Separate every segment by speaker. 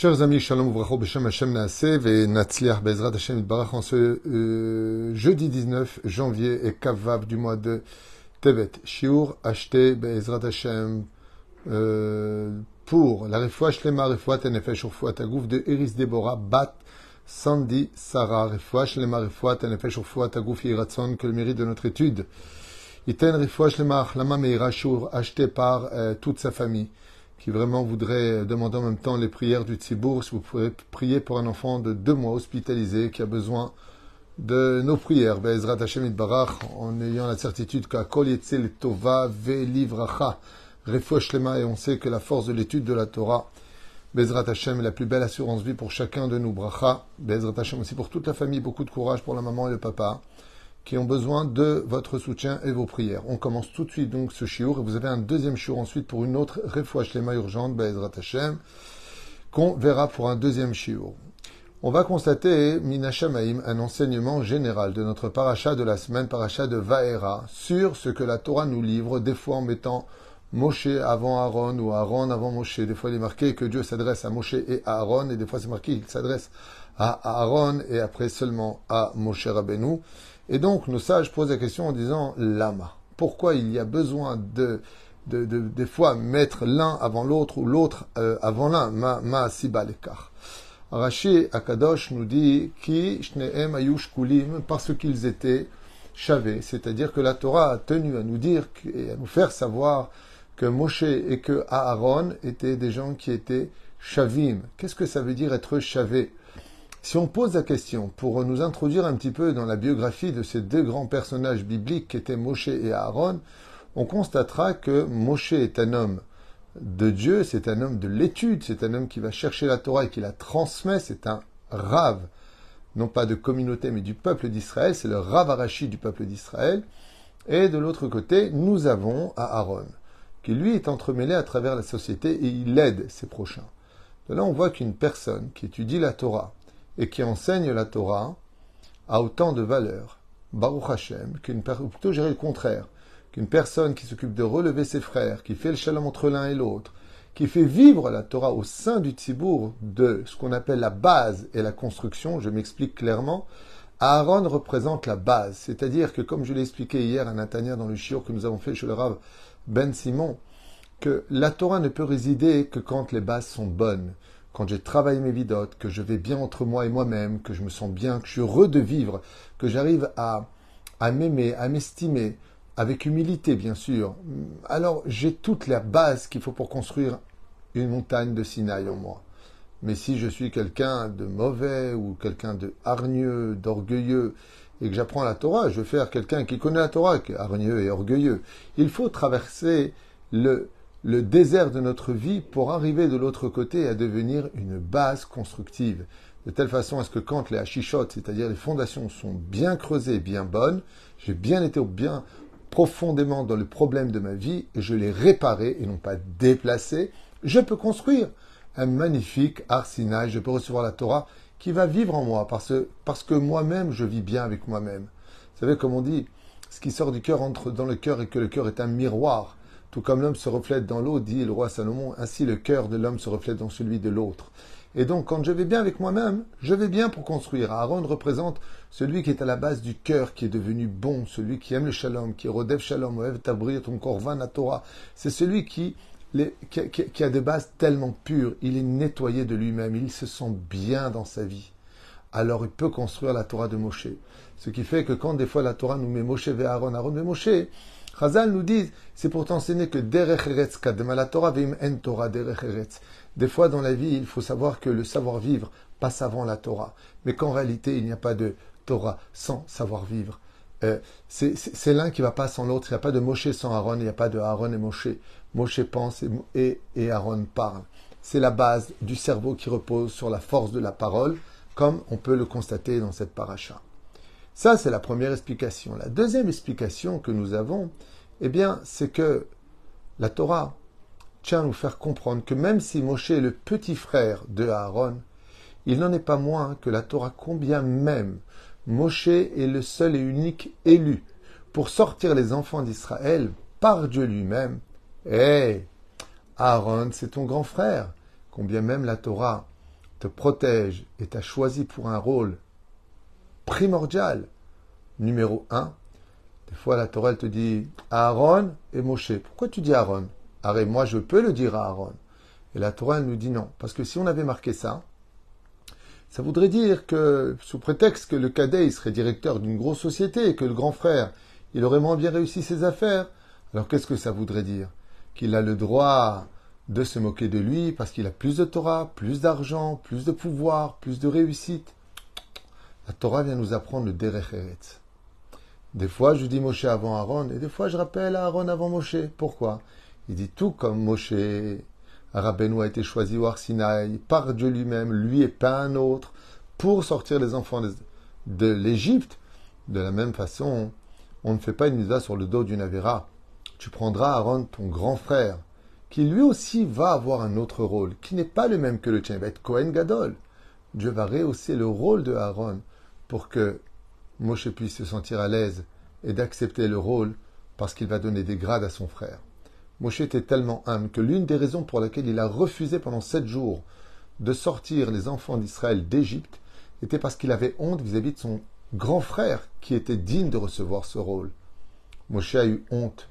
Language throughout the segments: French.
Speaker 1: Chers amis, Shalom Uvracho Beshem Hashem Naasev et Natsliach Bezrat Hashem Barach en ce euh, jeudi 19 janvier et Kavav du mois de Tevet. Shiur acheté Bezrat Hashem euh, pour la refoua Shlema refoua Tenefesh Urfoua Tagouf de Eris Deborah Bat Sandy Sarah refoua Shlema refoua Tenefesh Urfoua Tagouf Yiratson que le mérite de notre étude. Iten refoua Shlema Achlama Meira Shiur acheté par euh, toute sa famille qui vraiment voudrait demander en même temps les prières du Tzibour, si vous pouvez prier pour un enfant de deux mois hospitalisé qui a besoin de nos prières, Be'ezrat Hashem Barach, en ayant la certitude qu'Akol Yetzel Tova Ve'livracha, Refouach Lema, et on sait que la force de l'étude de la Torah, Bezrat Hashem est la plus belle assurance vie pour chacun de nous, Bracha, Bezrat Hashem aussi pour toute la famille, beaucoup de courage pour la maman et le papa, qui ont besoin de votre soutien et vos prières. On commence tout de suite donc ce chiour et vous avez un deuxième chiour ensuite pour une autre refouach lema urgente, Bezrat Hashem, qu'on verra pour un deuxième chiour. On va constater, Minashamaim, un enseignement général de notre paracha de la semaine, paracha de Vaera, sur ce que la Torah nous livre, des fois en mettant Moshe avant Aaron ou Aaron avant Moshe. Des fois, il est marqué que Dieu s'adresse à Moshe et à Aaron, et des fois, c'est marqué qu'il s'adresse à Aaron et après seulement à Moshe Rabbeinu. Et donc, nos sages posent la question en disant Lama. Pourquoi il y a besoin de, de, de des fois mettre l'un avant l'autre ou l'autre euh, avant l'un? Ma, ma siba lekar. Rashi Akadosh nous dit Ki shneem ayush kulim parce qu'ils étaient chavés. C'est-à-dire que la Torah a tenu à nous dire et à nous faire savoir que Moshe et que Aaron étaient des gens qui étaient chavim. Qu'est-ce que ça veut dire être chavé? Si on pose la question pour nous introduire un petit peu dans la biographie de ces deux grands personnages bibliques qui étaient Moshe et Aaron, on constatera que Moshe est un homme de Dieu, c'est un homme de l'étude, c'est un homme qui va chercher la Torah et qui la transmet, c'est un rave, non pas de communauté mais du peuple d'Israël, c'est le rave arachi du peuple d'Israël. Et de l'autre côté, nous avons Aaron, qui lui est entremêlé à travers la société et il aide ses prochains. De là, on voit qu'une personne qui étudie la Torah, et qui enseigne la Torah a autant de valeur, Baruch Hashem, qu'une ou plutôt le contraire, qu'une personne qui s'occupe de relever ses frères, qui fait le shalom entre l'un et l'autre, qui fait vivre la Torah au sein du Tzibour de ce qu'on appelle la base et la construction, je m'explique clairement, Aaron représente la base, c'est-à-dire que comme je l'ai expliqué hier à Natania dans le shiur que nous avons fait chez le Rav Ben Simon, que la Torah ne peut résider que quand les bases sont bonnes quand j'ai travaillé mes vidotes, que je vais bien entre moi et moi-même, que je me sens bien, que je suis heureux de vivre, que j'arrive à, m'aimer, à m'estimer, avec humilité bien sûr, alors j'ai toute la base qu'il faut pour construire une montagne de Sinaï en moi. Mais si je suis quelqu'un de mauvais ou quelqu'un de hargneux, d'orgueilleux, et que j'apprends la Torah, je vais faire quelqu'un qui connaît la Torah, qui est hargneux et orgueilleux. Il faut traverser le, le désert de notre vie pour arriver de l'autre côté à devenir une base constructive. De telle façon à ce que quand les hachichotes, c'est-à-dire les fondations, sont bien creusées, bien bonnes, j'ai bien été bien profondément dans le problème de ma vie et je l'ai réparé et non pas déplacé, je peux construire un magnifique arsenal, je peux recevoir la Torah qui va vivre en moi parce, parce que moi-même je vis bien avec moi-même. Vous savez comme on dit, ce qui sort du cœur entre dans le cœur et que le cœur est un miroir. Tout comme l'homme se reflète dans l'eau, dit le roi Salomon, ainsi le cœur de l'homme se reflète dans celui de l'autre. Et donc, quand je vais bien avec moi-même, je vais bien pour construire. Aaron représente celui qui est à la base du cœur, qui est devenu bon, celui qui aime le shalom, qui Rodev Shalom, Oev Tabri, ton Korvan Torah. C'est celui qui, qui, a des bases tellement pures, il est nettoyé de lui-même, il se sent bien dans sa vie. Alors il peut construire la Torah de Moshe. Ce qui fait que quand des fois la Torah nous met Moshe vers Aaron, Aaron met Moshe, Chazal nous dit, c'est pour t'enseigner que derech la Torah veim. Des fois dans la vie, il faut savoir que le savoir-vivre passe avant la Torah, mais qu'en réalité, il n'y a pas de Torah sans savoir-vivre. Euh, c'est l'un qui va pas sans l'autre. Il n'y a pas de Moshe sans Aaron, il n'y a pas de Aaron et Moshe. Moshe pense et, et Aaron parle. C'est la base du cerveau qui repose sur la force de la parole, comme on peut le constater dans cette paracha. Ça, c'est la première explication. La deuxième explication que nous avons, eh bien, c'est que la Torah tient à nous faire comprendre que même si Moshe est le petit frère de Aaron, il n'en est pas moins que la Torah, combien même Moshe est le seul et unique élu pour sortir les enfants d'Israël par Dieu lui-même. Eh, Aaron, c'est ton grand frère. Combien même la Torah te protège et t'a choisi pour un rôle primordial, numéro un, des fois la Torah te dit Aaron et Moshe. Pourquoi tu dis Aaron? Arrête, moi je peux le dire à Aaron. Et la Torah nous dit non. Parce que si on avait marqué ça, ça voudrait dire que, sous prétexte que le cadet serait directeur d'une grosse société et que le grand frère, il aurait moins bien réussi ses affaires, alors qu'est-ce que ça voudrait dire? Qu'il a le droit de se moquer de lui parce qu'il a plus de Torah, plus d'argent, plus de pouvoir, plus de réussite. La Torah vient nous apprendre le Derech Des fois, je dis Moshe avant Aaron, et des fois, je rappelle Aaron avant Moshe. Pourquoi? Il dit tout comme Moshe, Rabbeinu a été choisi au Arsinaï par Dieu lui-même, lui et pas un autre, pour sortir les enfants de, l'Égypte. De la même façon, on ne fait pas une mitzvah sur le dos d'une Avera. Tu prendras Aaron, ton grand frère, qui lui aussi va avoir un autre rôle, qui n'est pas le même que le tien, il va être Kohen Gadol. Dieu va rehausser le rôle de Aaron pour que Moshe puisse se sentir à l'aise et d'accepter le rôle parce qu'il va donner des grades à son frère. Moshe était tellement humble que l'une des raisons pour laquelle il a refusé pendant sept jours de sortir les enfants d'Israël d'Égypte était parce qu'il avait honte vis-à-vis de son grand frère qui était digne de recevoir ce rôle. Moshe a eu honte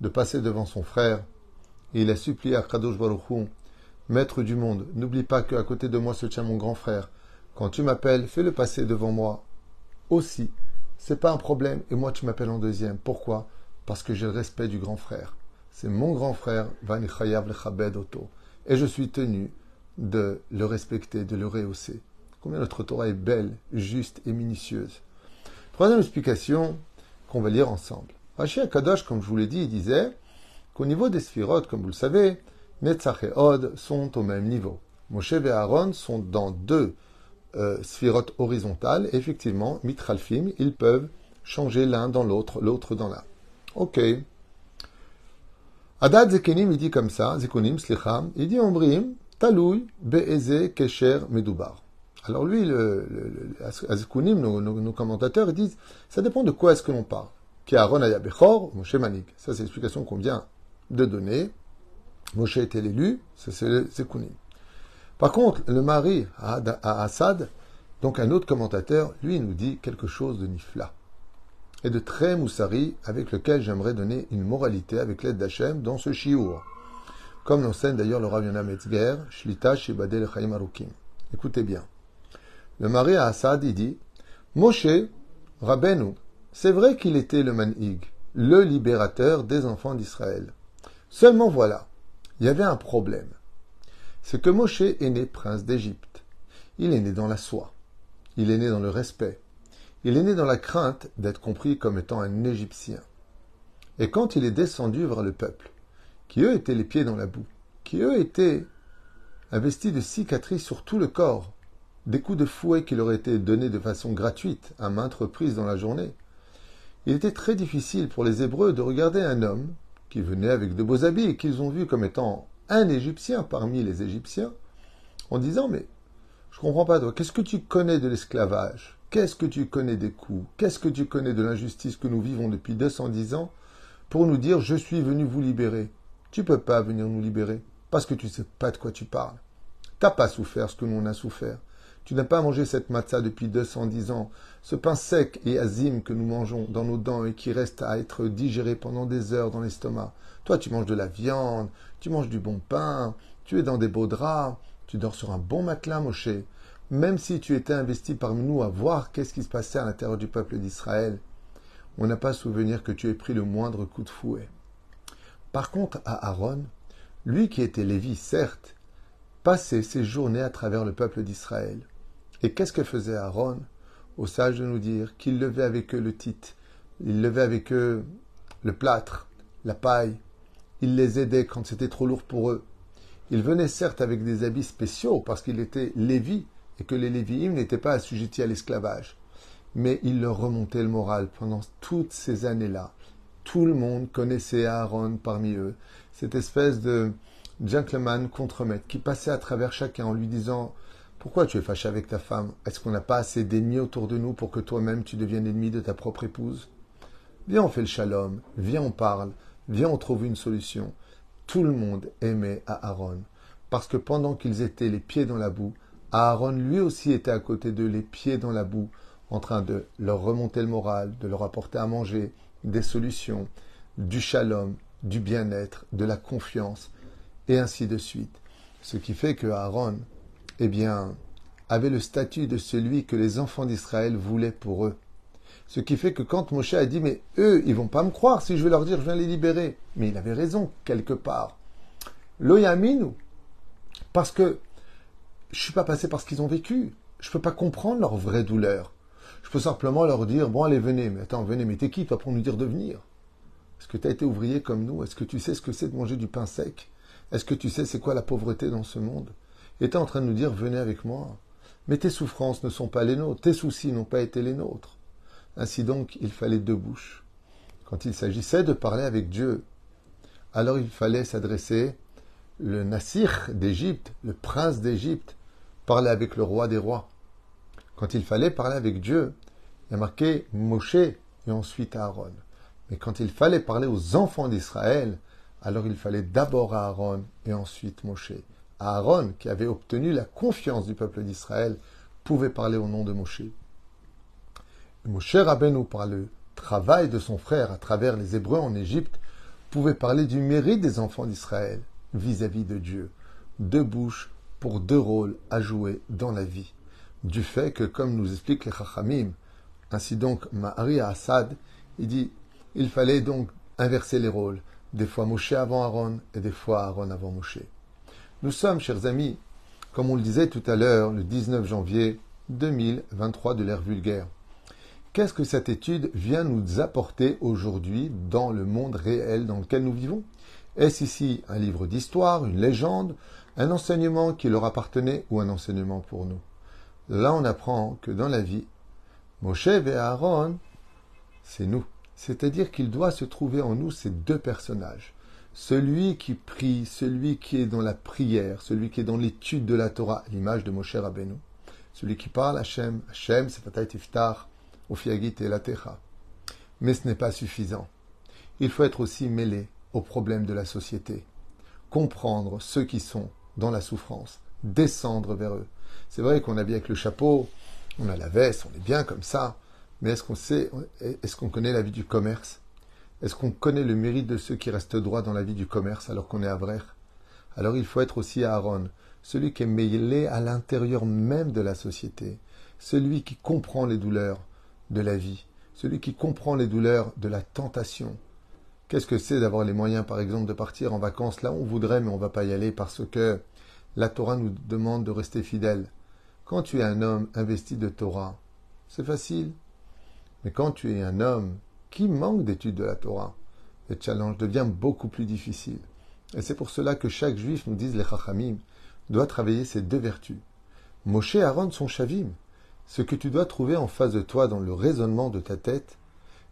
Speaker 1: de passer devant son frère et il a supplié à Kadosh Baruch Maître du monde, n'oublie pas qu'à côté de moi se tient mon grand frère. Quand tu m'appelles, fais-le passer devant moi. Aussi, c'est pas un problème et moi tu m'appelles en deuxième. Pourquoi? Parce que j'ai le respect du grand frère c'est mon grand frère, et je suis tenu de le respecter, de le rehausser. Combien notre Torah est belle, juste et minutieuse. Troisième explication qu'on va lire ensemble. Rashi Akadosh, comme je vous l'ai dit, disait qu'au niveau des sphirotes, comme vous le savez, Netzach et Od sont au même niveau. Moshe et Aaron sont dans deux euh, sphirotes horizontales. effectivement, mitralfim, ils peuvent changer l'un dans l'autre, l'autre dans l'un. Ok. Adad Zekenim, il dit comme ça, Zekunim, Slicham, il dit Ombrim, Taloui, Be'eze, Kesher, Medubar. Alors lui, le, le, nos, commentateurs, ils disent, ça dépend de quoi est-ce que l'on parle. Aaron Bechor, Moshe Manik. Ça, c'est l'explication qu'on vient de donner. Moshe était l'élu, c'est Zekunim. Par contre, le mari à Assad, donc un autre commentateur, lui, nous dit quelque chose de nifla et de très moussari avec lequel j'aimerais donner une moralité avec l'aide d'Hachem dans ce chiour. Comme l'enseigne d'ailleurs le Rav Metzger, Shlita Shibadel Chaim Arukim. Écoutez bien. Le mari à Assad, il dit Moshe, Rabbeinu, c'est vrai qu'il était le Manhig, le libérateur des enfants d'Israël. Seulement voilà, il y avait un problème. C'est que Moshe est né prince d'Égypte. Il est né dans la soie. Il est né dans le respect. Il est né dans la crainte d'être compris comme étant un Égyptien. Et quand il est descendu vers le peuple, qui eux étaient les pieds dans la boue, qui eux étaient investis de cicatrices sur tout le corps, des coups de fouet qui leur étaient donnés de façon gratuite à maintes reprises dans la journée, il était très difficile pour les Hébreux de regarder un homme qui venait avec de beaux habits et qu'ils ont vu comme étant un Égyptien parmi les Égyptiens, en disant Mais je comprends pas, toi, qu'est-ce que tu connais de l'esclavage? Qu'est-ce que tu connais des coups? Qu'est-ce que tu connais de l'injustice que nous vivons depuis 210 ans pour nous dire je suis venu vous libérer? Tu peux pas venir nous libérer parce que tu sais pas de quoi tu parles. T'as pas souffert ce que nous on a souffert. Tu n'as pas mangé cette matzah depuis 210 ans, ce pain sec et azim que nous mangeons dans nos dents et qui reste à être digéré pendant des heures dans l'estomac. Toi, tu manges de la viande, tu manges du bon pain, tu es dans des beaux draps, tu dors sur un bon matelas, Moshe même si tu étais investi parmi nous à voir qu'est-ce qui se passait à l'intérieur du peuple d'Israël, on n'a pas souvenir que tu aies pris le moindre coup de fouet. Par contre, à Aaron, lui qui était Lévi, certes, passait ses journées à travers le peuple d'Israël. Et qu'est-ce que faisait Aaron Au sage de nous dire qu'il levait avec eux le titre, il levait avec eux le plâtre, la paille, il les aidait quand c'était trop lourd pour eux. Il venait certes avec des habits spéciaux parce qu'il était Lévi, et que les Lévi'im n'étaient pas assujettis à l'esclavage. Mais il leur remontait le moral pendant toutes ces années-là. Tout le monde connaissait Aaron parmi eux, cette espèce de gentleman contre-maître qui passait à travers chacun en lui disant Pourquoi tu es fâché avec ta femme? Est-ce qu'on n'a pas assez d'ennemis autour de nous pour que toi-même tu deviennes ennemi de ta propre épouse? Viens, on fait le shalom, viens, on parle, viens, on trouve une solution. Tout le monde aimait Aaron, parce que pendant qu'ils étaient les pieds dans la boue, Aaron lui aussi était à côté d'eux, les pieds dans la boue, en train de leur remonter le moral, de leur apporter à manger, des solutions, du shalom, du bien-être, de la confiance, et ainsi de suite. Ce qui fait que Aaron, eh bien, avait le statut de celui que les enfants d'Israël voulaient pour eux. Ce qui fait que quand Moshe a dit, mais eux, ils vont pas me croire si je vais leur dire, je viens les libérer. Mais il avait raison, quelque part. Loyaminu. Parce que je suis pas passé par ce qu'ils ont vécu. Je peux pas comprendre leur vraie douleur. Je peux simplement leur dire, bon, allez, venez. Mais attends, venez, mais t'es qui, toi, pour nous dire de venir? Est-ce que tu as été ouvrier comme nous? Est-ce que tu sais ce que c'est de manger du pain sec? Est-ce que tu sais c'est quoi la pauvreté dans ce monde? Et en train de nous dire, venez avec moi. Mais tes souffrances ne sont pas les nôtres. Tes soucis n'ont pas été les nôtres. Ainsi donc, il fallait deux bouches. Quand il s'agissait de parler avec Dieu, alors il fallait s'adresser le Nassir d'Égypte, le prince d'Égypte, parler avec le roi des rois. Quand il fallait parler avec Dieu, il y a marqué Moshe et ensuite Aaron. Mais quand il fallait parler aux enfants d'Israël, alors il fallait d'abord Aaron et ensuite Moshe. Aaron, qui avait obtenu la confiance du peuple d'Israël, pouvait parler au nom de Moshe. Moshe Rabbeinu, par le travail de son frère à travers les Hébreux en Égypte, pouvait parler du mérite des enfants d'Israël vis-à-vis de Dieu. Deux bouches pour deux rôles à jouer dans la vie. Du fait que, comme nous explique les Chachamim, ainsi donc Mahari Assad, il dit il fallait donc inverser les rôles. Des fois Moshe avant Aaron et des fois Aaron avant Moshe. Nous sommes, chers amis, comme on le disait tout à l'heure, le 19 janvier 2023 de l'ère vulgaire. Qu'est-ce que cette étude vient nous apporter aujourd'hui dans le monde réel dans lequel nous vivons? Est-ce ici un livre d'histoire, une légende, un enseignement qui leur appartenait ou un enseignement pour nous? Là, on apprend que dans la vie, Moshe et Aaron, c'est nous. C'est-à-dire qu'il doit se trouver en nous ces deux personnages. Celui qui prie, celui qui est dans la prière, celui qui est dans l'étude de la Torah, l'image de Moshe Rabbeinu. Celui qui parle Hachem, Hachem, c'est Fatah Tiftar, et la Techa. Mais ce n'est pas suffisant. Il faut être aussi mêlé aux problèmes de la société, comprendre ceux qui sont dans la souffrance, descendre vers eux. C'est vrai qu'on habille avec le chapeau, on a la veste, on est bien comme ça, mais est-ce qu'on sait, est-ce qu'on connaît la vie du commerce? Est-ce qu'on connaît le mérite de ceux qui restent droits dans la vie du commerce alors qu'on est à vrai? Alors il faut être aussi Aaron, celui qui est mêlé à l'intérieur même de la société, celui qui comprend les douleurs, de la vie, celui qui comprend les douleurs de la tentation. Qu'est-ce que c'est d'avoir les moyens, par exemple, de partir en vacances là on voudrait, mais on ne va pas y aller parce que la Torah nous demande de rester fidèle? Quand tu es un homme investi de Torah, c'est facile. Mais quand tu es un homme qui manque d'études de la Torah, le challenge devient beaucoup plus difficile. Et c'est pour cela que chaque juif, nous disent les Chachamim, doit travailler ces deux vertus. Moshe et Aaron sont Shavim. Ce que tu dois trouver en face de toi dans le raisonnement de ta tête,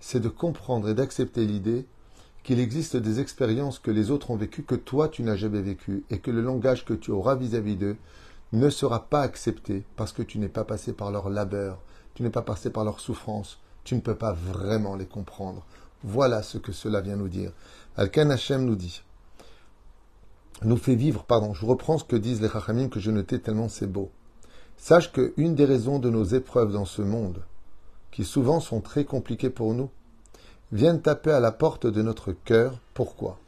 Speaker 1: c'est de comprendre et d'accepter l'idée qu'il existe des expériences que les autres ont vécues que toi tu n'as jamais vécues et que le langage que tu auras vis-à-vis d'eux ne sera pas accepté parce que tu n'es pas passé par leur labeur, tu n'es pas passé par leur souffrance, tu ne peux pas vraiment les comprendre. Voilà ce que cela vient nous dire. Alkan Hashem nous dit, nous fait vivre, pardon, je reprends ce que disent les Chachamim que je notais tellement c'est beau. Sache que une des raisons de nos épreuves dans ce monde, qui souvent sont très compliquées pour nous, viennent taper à la porte de notre cœur. Pourquoi?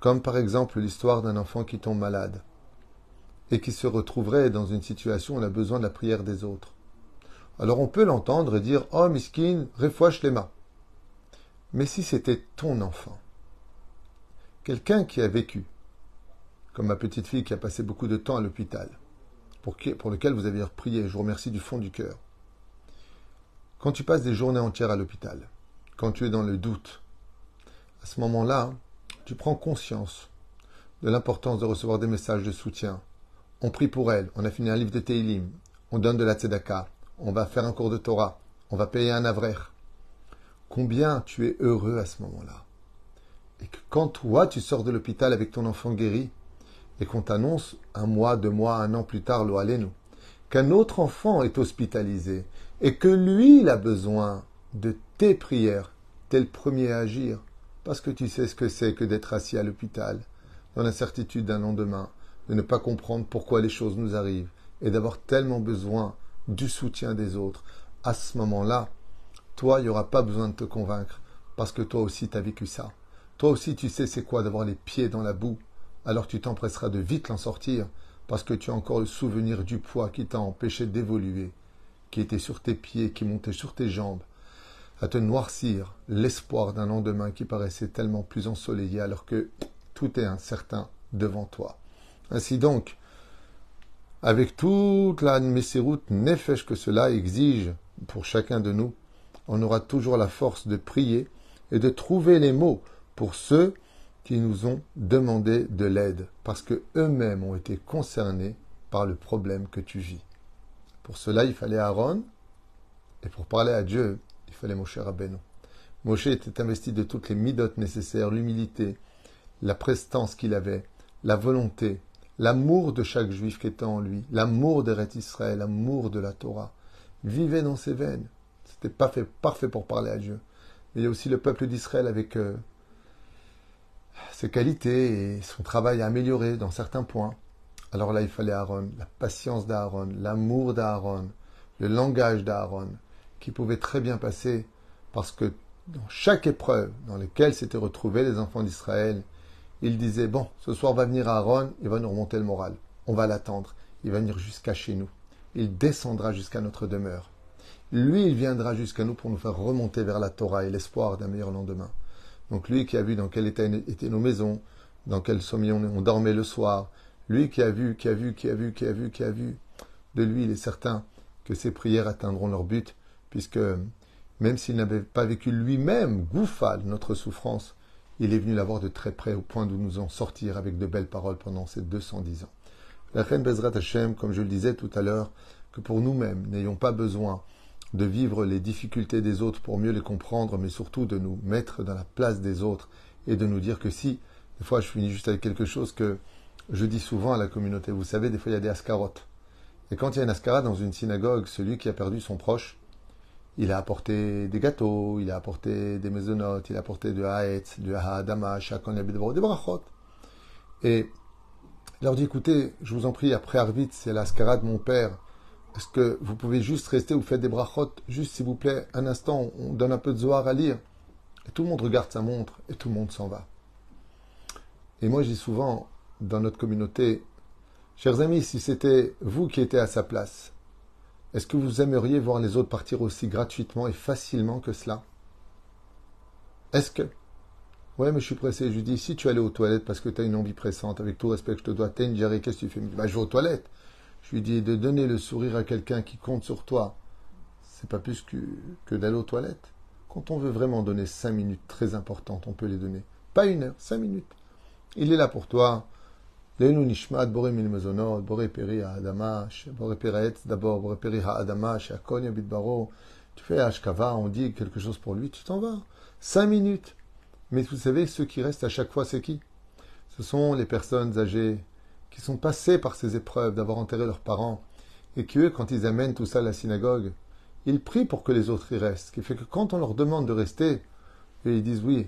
Speaker 1: Comme par exemple l'histoire d'un enfant qui tombe malade et qui se retrouverait dans une situation où il a besoin de la prière des autres. Alors on peut l'entendre et dire Oh miskin, refouach les mains. Mais si c'était ton enfant, quelqu'un qui a vécu, comme ma petite fille qui a passé beaucoup de temps à l'hôpital, pour, lequel vous avez prié. Je vous remercie du fond du cœur. Quand tu passes des journées entières à l'hôpital, quand tu es dans le doute, à ce moment-là, tu prends conscience de l'importance de recevoir des messages de soutien. On prie pour elle, on a fini un livre de Teilim, on donne de la tzedaka, on va faire un cours de Torah, on va payer un avraire. Combien tu es heureux à ce moment-là. Et que quand toi, tu sors de l'hôpital avec ton enfant guéri, et qu'on t'annonce un mois, deux mois, un an plus tard, lo qu'un autre enfant est hospitalisé et que lui, il a besoin de tes prières, t'es le premier à agir, parce que tu sais ce que c'est que d'être assis à l'hôpital, dans l'incertitude d'un lendemain, de ne pas comprendre pourquoi les choses nous arrivent, et d'avoir tellement besoin du soutien des autres, à ce moment-là, toi, il n'y aura pas besoin de te convaincre, parce que toi aussi, tu as vécu ça. Toi aussi, tu sais c'est quoi d'avoir les pieds dans la boue, alors tu t'empresseras de vite l'en sortir, parce que tu as encore le souvenir du poids qui t'a empêché d'évoluer, qui était sur tes pieds, qui montait sur tes jambes, à te noircir l'espoir d'un lendemain qui paraissait tellement plus ensoleillé alors que tout est incertain devant toi. Ainsi donc, avec toute la Messiroute Nefesh que cela exige pour chacun de nous, on aura toujours la force de prier et de trouver les mots pour ceux qui nous ont demandé de l'aide, parce que eux-mêmes ont été concernés par le problème que tu vis. Pour cela, il fallait Aaron, et pour parler à Dieu, il fallait Moshe Rabbeinu. Moshe était investi de toutes les midotes nécessaires, l'humilité, la prestance qu'il avait, la volonté, l'amour de chaque juif qui était en lui, l'amour d'Eret Israël, l'amour de la Torah. Vivait dans ses veines. C'était pas fait, parfait pour parler à Dieu. Mais il y a aussi le peuple d'Israël avec euh, ses qualités et son travail à améliorer dans certains points. Alors là, il fallait Aaron, la patience d'Aaron, l'amour d'Aaron, le langage d'Aaron, qui pouvait très bien passer parce que dans chaque épreuve dans laquelle s'étaient retrouvés les enfants d'Israël, il disait, bon, ce soir va venir Aaron, il va nous remonter le moral. On va l'attendre. Il va venir jusqu'à chez nous. Il descendra jusqu'à notre demeure. Lui, il viendra jusqu'à nous pour nous faire remonter vers la Torah et l'espoir d'un meilleur lendemain. Donc lui qui a vu dans quel état étaient nos maisons, dans quel sommeil on dormait le soir, lui qui a vu, qui a vu, qui a vu, qui a vu, qui a vu, de lui, il est certain que ses prières atteindront leur but, puisque même s'il n'avait pas vécu lui-même, Gouffal, notre souffrance, il est venu la voir de très près au point de nous en sortir avec de belles paroles pendant ces 210 ans. La reine Bezrat Hashem, comme je le disais tout à l'heure, que pour nous-mêmes, n'ayons pas besoin de vivre les difficultés des autres pour mieux les comprendre, mais surtout de nous mettre dans la place des autres et de nous dire que si, des fois je finis juste avec quelque chose que je dis souvent à la communauté, vous savez, des fois il y a des ascarotes. Et quand il y a une ascara dans une synagogue, celui qui a perdu son proche, il a apporté des gâteaux, il a apporté des maisonnotes, il a apporté de haetz, du haadama, chacun des brachot. Et il leur dit, écoutez, je vous en prie, après Arvit, c'est l'ascara de mon père, est-ce que vous pouvez juste rester ou faire des brachot Juste, s'il vous plaît, un instant, on donne un peu de Zohar à lire. Et tout le monde regarde sa montre et tout le monde s'en va. Et moi, je dis souvent dans notre communauté, chers amis, si c'était vous qui étiez à sa place, est-ce que vous aimeriez voir les autres partir aussi gratuitement et facilement que cela? Est-ce que? Ouais, mais je suis pressé. Je lui dis, si tu allais aux toilettes parce que tu as une envie pressante, avec tout respect que je te dois, t'as une qu'est-ce que tu fais? Bah, Je vais aux toilettes. Je lui dis de donner le sourire à quelqu'un qui compte sur toi, c'est pas plus que, que d'aller aux toilettes. Quand on veut vraiment donner cinq minutes très importantes, on peut les donner. Pas une heure, cinq minutes. Il est là pour toi. Lenu nishmat bore min mezonot, bore peri bore peretz d'abord, bore peri ha'adama, she'akon baro. Tu fais Ashkava, on dit quelque chose pour lui, tu t'en vas. Cinq minutes. Mais vous savez, ceux qui restent à chaque fois, c'est qui? Ce sont les personnes âgées, qui sont passés par ces épreuves d'avoir enterré leurs parents, et qui, eux, quand ils amènent tout ça à la synagogue, ils prient pour que les autres y restent. Ce qui fait que quand on leur demande de rester, ils disent oui,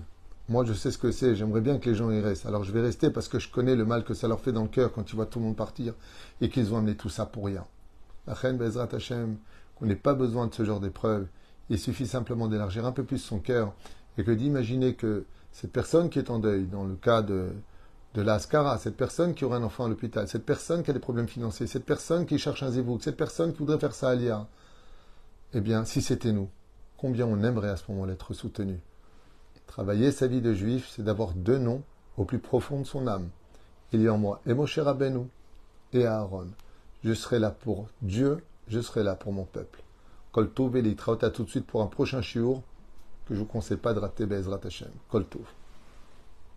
Speaker 1: moi je sais ce que c'est, j'aimerais bien que les gens y restent. Alors je vais rester parce que je connais le mal que ça leur fait dans le cœur quand ils voient tout le monde partir et qu'ils ont amené tout ça pour rien. La reine Bezrat Hashem, qu'on n'ait pas besoin de ce genre d'épreuve, il suffit simplement d'élargir un peu plus son cœur et que d'imaginer que cette personne qui est en deuil, dans le cas de, de la cette personne qui aurait un enfant à l'hôpital, cette personne qui a des problèmes financiers, cette personne qui cherche un zébouk, cette personne qui voudrait faire ça à l'IA, eh bien, si c'était nous, combien on aimerait à ce moment-là être soutenu Travailler sa vie de juif, c'est d'avoir deux noms au plus profond de son âme. Il y a en moi et Moshe et Aaron. Je serai là pour Dieu, je serai là pour mon peuple. Kol Tov et tout de suite pour un prochain shiur que je vous conseille pas de rater Bezrat Hashem. Kol Tov.